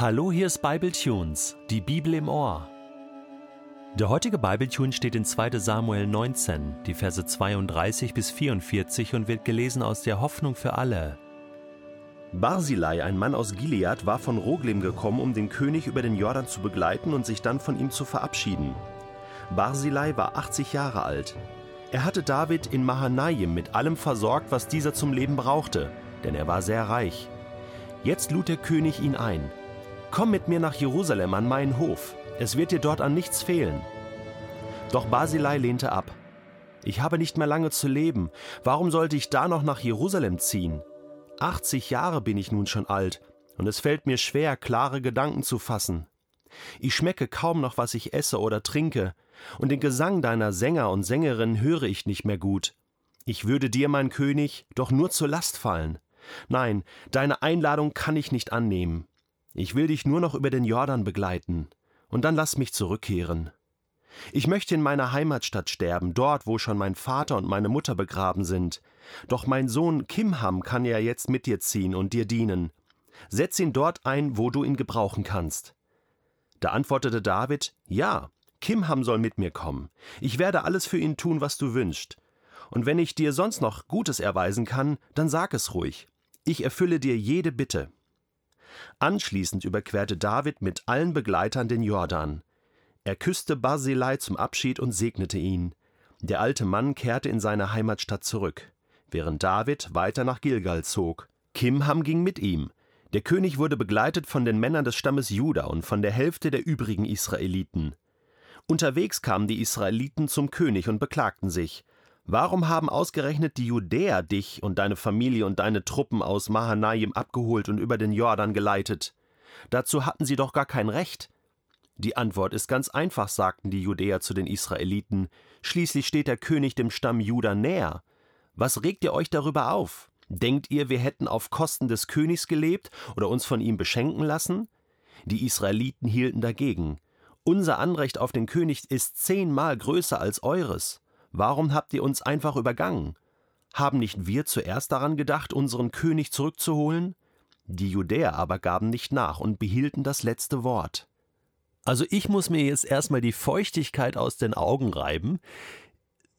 Hallo, hier ist Bible Tunes, die Bibel im Ohr. Der heutige Bible Tune steht in 2. Samuel 19, die Verse 32 bis 44 und wird gelesen aus der Hoffnung für alle. Barzilai, ein Mann aus Gilead, war von Roglim gekommen, um den König über den Jordan zu begleiten und sich dann von ihm zu verabschieden. Barzilai war 80 Jahre alt. Er hatte David in Mahanaim mit allem versorgt, was dieser zum Leben brauchte, denn er war sehr reich. Jetzt lud der König ihn ein. Komm mit mir nach Jerusalem an meinen Hof, es wird dir dort an nichts fehlen. Doch Basilei lehnte ab. Ich habe nicht mehr lange zu leben, warum sollte ich da noch nach Jerusalem ziehen? 80 Jahre bin ich nun schon alt, und es fällt mir schwer, klare Gedanken zu fassen. Ich schmecke kaum noch, was ich esse oder trinke, und den Gesang deiner Sänger und Sängerinnen höre ich nicht mehr gut. Ich würde dir, mein König, doch nur zur Last fallen. Nein, deine Einladung kann ich nicht annehmen. Ich will dich nur noch über den Jordan begleiten, und dann lass mich zurückkehren. Ich möchte in meiner Heimatstadt sterben, dort, wo schon mein Vater und meine Mutter begraben sind. Doch mein Sohn Kimham kann ja jetzt mit dir ziehen und dir dienen. Setz ihn dort ein, wo du ihn gebrauchen kannst. Da antwortete David: Ja, Kimham soll mit mir kommen. Ich werde alles für ihn tun, was du wünschst. Und wenn ich dir sonst noch Gutes erweisen kann, dann sag es ruhig. Ich erfülle dir jede Bitte. Anschließend überquerte David mit allen Begleitern den Jordan. Er küsste Barzillai zum Abschied und segnete ihn. Der alte Mann kehrte in seine Heimatstadt zurück, während David weiter nach Gilgal zog. Kimham ging mit ihm. Der König wurde begleitet von den Männern des Stammes Juda und von der Hälfte der übrigen Israeliten. Unterwegs kamen die Israeliten zum König und beklagten sich. Warum haben ausgerechnet die Judäer dich und deine Familie und deine Truppen aus Mahanaim abgeholt und über den Jordan geleitet? Dazu hatten sie doch gar kein Recht. Die Antwort ist ganz einfach, sagten die Judäer zu den Israeliten. Schließlich steht der König dem Stamm Juda näher. Was regt ihr euch darüber auf? Denkt ihr, wir hätten auf Kosten des Königs gelebt oder uns von ihm beschenken lassen? Die Israeliten hielten dagegen. Unser Anrecht auf den König ist zehnmal größer als eures. Warum habt ihr uns einfach übergangen? Haben nicht wir zuerst daran gedacht, unseren König zurückzuholen? Die Judäer aber gaben nicht nach und behielten das letzte Wort. Also ich muss mir jetzt erstmal die Feuchtigkeit aus den Augen reiben.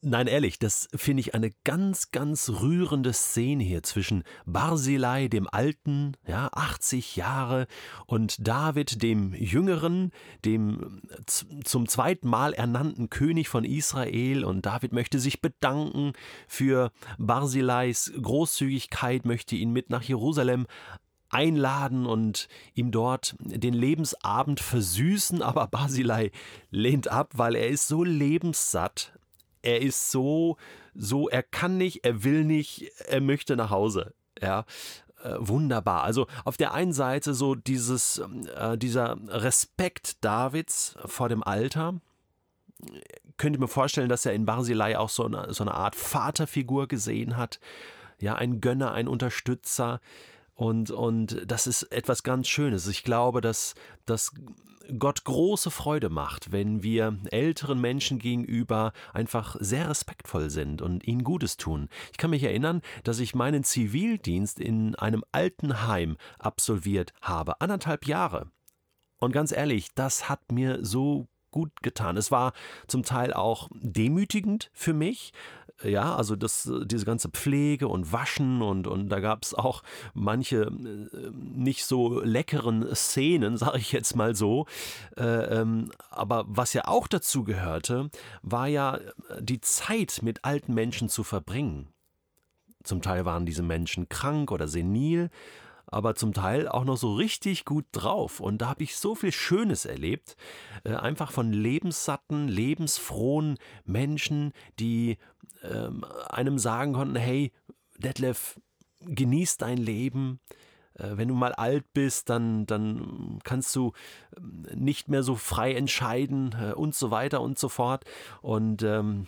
Nein, ehrlich, das finde ich eine ganz, ganz rührende Szene hier zwischen Barzilai, dem Alten, ja, 80 Jahre, und David, dem Jüngeren, dem zum zweiten Mal ernannten König von Israel. Und David möchte sich bedanken für Barzilais Großzügigkeit, möchte ihn mit nach Jerusalem einladen und ihm dort den Lebensabend versüßen, aber Basilei lehnt ab, weil er ist so lebenssatt, er ist so, so, er kann nicht, er will nicht, er möchte nach Hause. Ja, äh, wunderbar. Also auf der einen Seite so dieses, äh, dieser Respekt Davids vor dem Alter. Könnte mir vorstellen, dass er in Barzilai auch so eine, so eine Art Vaterfigur gesehen hat. Ja, ein Gönner, ein Unterstützer. Und, und das ist etwas ganz Schönes. Ich glaube, dass, dass Gott große Freude macht, wenn wir älteren Menschen gegenüber einfach sehr respektvoll sind und ihnen Gutes tun. Ich kann mich erinnern, dass ich meinen Zivildienst in einem Altenheim absolviert habe, anderthalb Jahre. Und ganz ehrlich, das hat mir so gut getan. Es war zum Teil auch demütigend für mich, ja, also das, diese ganze Pflege und Waschen und, und da gab es auch manche äh, nicht so leckeren Szenen, sage ich jetzt mal so. Äh, ähm, aber was ja auch dazu gehörte, war ja die Zeit mit alten Menschen zu verbringen. Zum Teil waren diese Menschen krank oder senil aber zum Teil auch noch so richtig gut drauf. Und da habe ich so viel Schönes erlebt, äh, einfach von lebenssatten, lebensfrohen Menschen, die äh, einem sagen konnten, hey, Detlef, genieß dein Leben, äh, wenn du mal alt bist, dann, dann kannst du ähm, nicht mehr so frei entscheiden äh, und so weiter und so fort. Und ähm,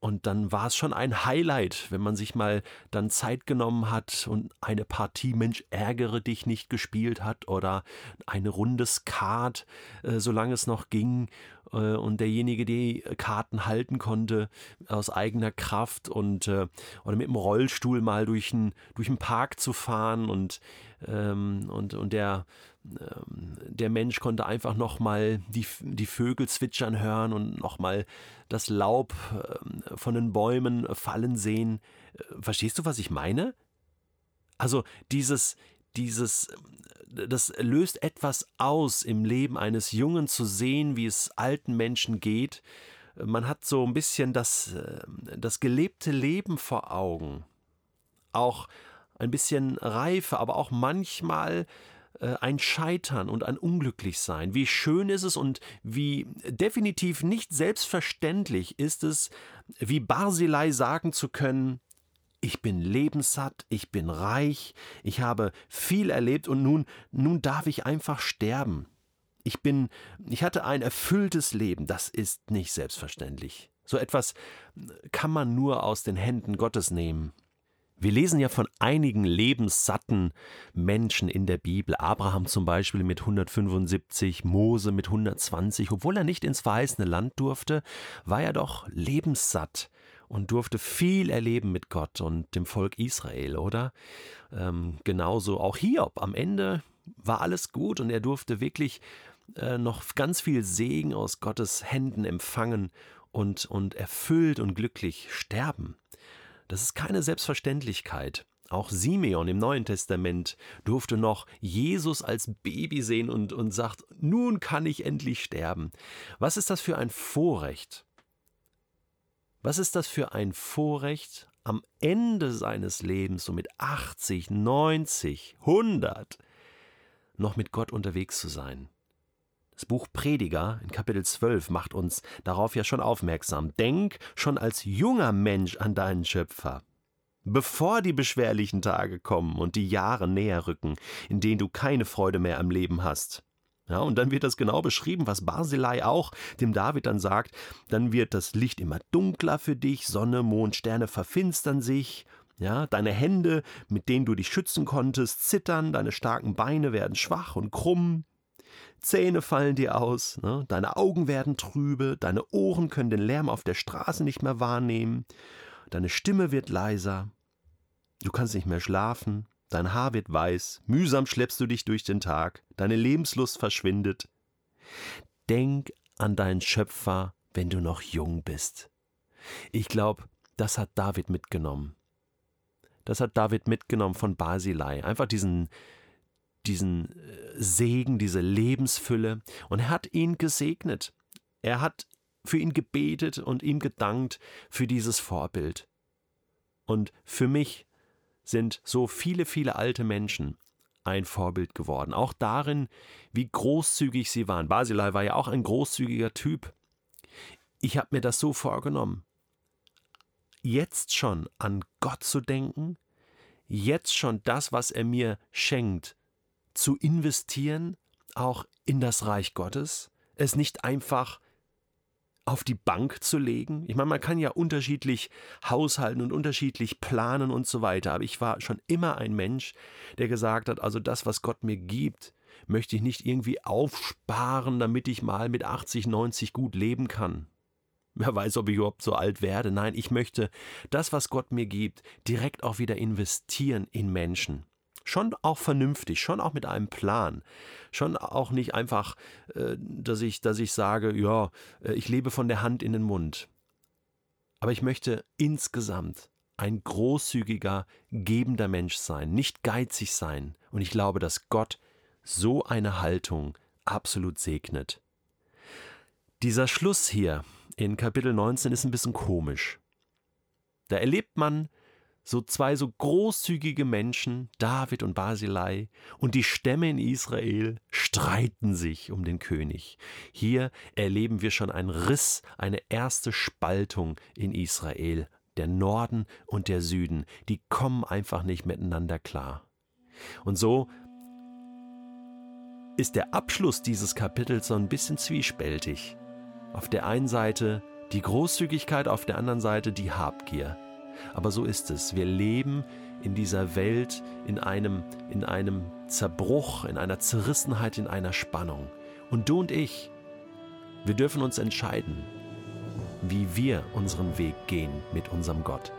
und dann war es schon ein Highlight, wenn man sich mal dann Zeit genommen hat und eine Partie Mensch ärgere dich nicht gespielt hat oder eine Runde Skat, äh, solange es noch ging. äh, und derjenige die Karten halten konnte aus eigener Kraft und äh, oder mit dem Rollstuhl mal durch einen durch Park zu fahren und ähm, und und der der Mensch konnte einfach noch mal die die Vögel zwitschern hören und noch mal das Laub ähm, von den Bäumen fallen sehen. Äh, verstehst du, was ich meine? Also dieses dieses das löst etwas aus im Leben eines Jungen zu sehen, wie es alten Menschen geht. Man hat so ein bisschen das, äh, das gelebte Leben vor Augen. Auch ein bisschen Reife, aber auch manchmal äh, ein Scheitern und ein Unglücklichsein. Wie schön ist es und wie definitiv nicht selbstverständlich ist es, wie Barzilai sagen zu können, ich bin lebenssatt, ich bin reich, ich habe viel erlebt und nun, nun darf ich einfach sterben. Ich bin, ich hatte ein erfülltes Leben, das ist nicht selbstverständlich. So etwas kann man nur aus den Händen Gottes nehmen. Wir lesen ja von einigen lebenssatten Menschen in der Bibel. Abraham zum Beispiel mit 175, Mose mit 120. Obwohl er nicht ins verheißene Land durfte, war er doch lebenssatt und durfte viel erleben mit Gott und dem Volk Israel, oder? Ähm, genauso auch Hiob. Am Ende war alles gut und er durfte wirklich äh, noch ganz viel Segen aus Gottes Händen empfangen und, und erfüllt und glücklich sterben. Das ist keine Selbstverständlichkeit. Auch Simeon im Neuen Testament durfte noch Jesus als Baby sehen und, und sagt, nun kann ich endlich sterben. Was ist das für ein Vorrecht? Was ist das für ein Vorrecht, am Ende seines Lebens, so mit 80, 90, 100, noch mit Gott unterwegs zu sein? Das Buch Prediger in Kapitel 12 macht uns darauf ja schon aufmerksam. Denk schon als junger Mensch an deinen Schöpfer. Bevor die beschwerlichen Tage kommen und die Jahre näher rücken, in denen du keine Freude mehr am Leben hast. Ja, und dann wird das genau beschrieben, was Barzillai auch dem David dann sagt. Dann wird das Licht immer dunkler für dich, Sonne, Mond, Sterne verfinstern sich. Ja, deine Hände, mit denen du dich schützen konntest, zittern, deine starken Beine werden schwach und krumm. Zähne fallen dir aus, ne? deine Augen werden trübe, deine Ohren können den Lärm auf der Straße nicht mehr wahrnehmen, deine Stimme wird leiser, du kannst nicht mehr schlafen, Dein Haar wird weiß, mühsam schleppst du dich durch den Tag, deine Lebenslust verschwindet. Denk an deinen Schöpfer, wenn du noch jung bist. Ich glaube, das hat David mitgenommen. Das hat David mitgenommen von Basilei. Einfach diesen, diesen äh, Segen, diese Lebensfülle. Und er hat ihn gesegnet. Er hat für ihn gebetet und ihm gedankt für dieses Vorbild. Und für mich sind so viele, viele alte Menschen ein Vorbild geworden. Auch darin, wie großzügig sie waren. Basilei war ja auch ein großzügiger Typ. Ich habe mir das so vorgenommen. Jetzt schon an Gott zu denken, jetzt schon das, was er mir schenkt, zu investieren, auch in das Reich Gottes, es nicht einfach auf die Bank zu legen. Ich meine, man kann ja unterschiedlich haushalten und unterschiedlich planen und so weiter, aber ich war schon immer ein Mensch, der gesagt hat, also das, was Gott mir gibt, möchte ich nicht irgendwie aufsparen, damit ich mal mit 80, 90 gut leben kann. Wer weiß, ob ich überhaupt so alt werde. Nein, ich möchte das, was Gott mir gibt, direkt auch wieder investieren in Menschen schon auch vernünftig, schon auch mit einem Plan, schon auch nicht einfach, äh, dass ich, dass ich sage, ja, äh, ich lebe von der Hand in den Mund. Aber ich möchte insgesamt ein großzügiger, gebender Mensch sein, nicht geizig sein. Und ich glaube, dass Gott so eine Haltung absolut segnet. Dieser Schluss hier in Kapitel 19 ist ein bisschen komisch. Da erlebt man so zwei so großzügige Menschen, David und Basilei, und die Stämme in Israel streiten sich um den König. Hier erleben wir schon einen Riss, eine erste Spaltung in Israel. Der Norden und der Süden, die kommen einfach nicht miteinander klar. Und so ist der Abschluss dieses Kapitels so ein bisschen zwiespältig. Auf der einen Seite die Großzügigkeit, auf der anderen Seite die Habgier. Aber so ist es. Wir leben in dieser Welt in einem, in einem Zerbruch, in einer Zerrissenheit, in einer Spannung. Und du und ich, Wir dürfen uns entscheiden, wie wir unseren Weg gehen mit unserem Gott.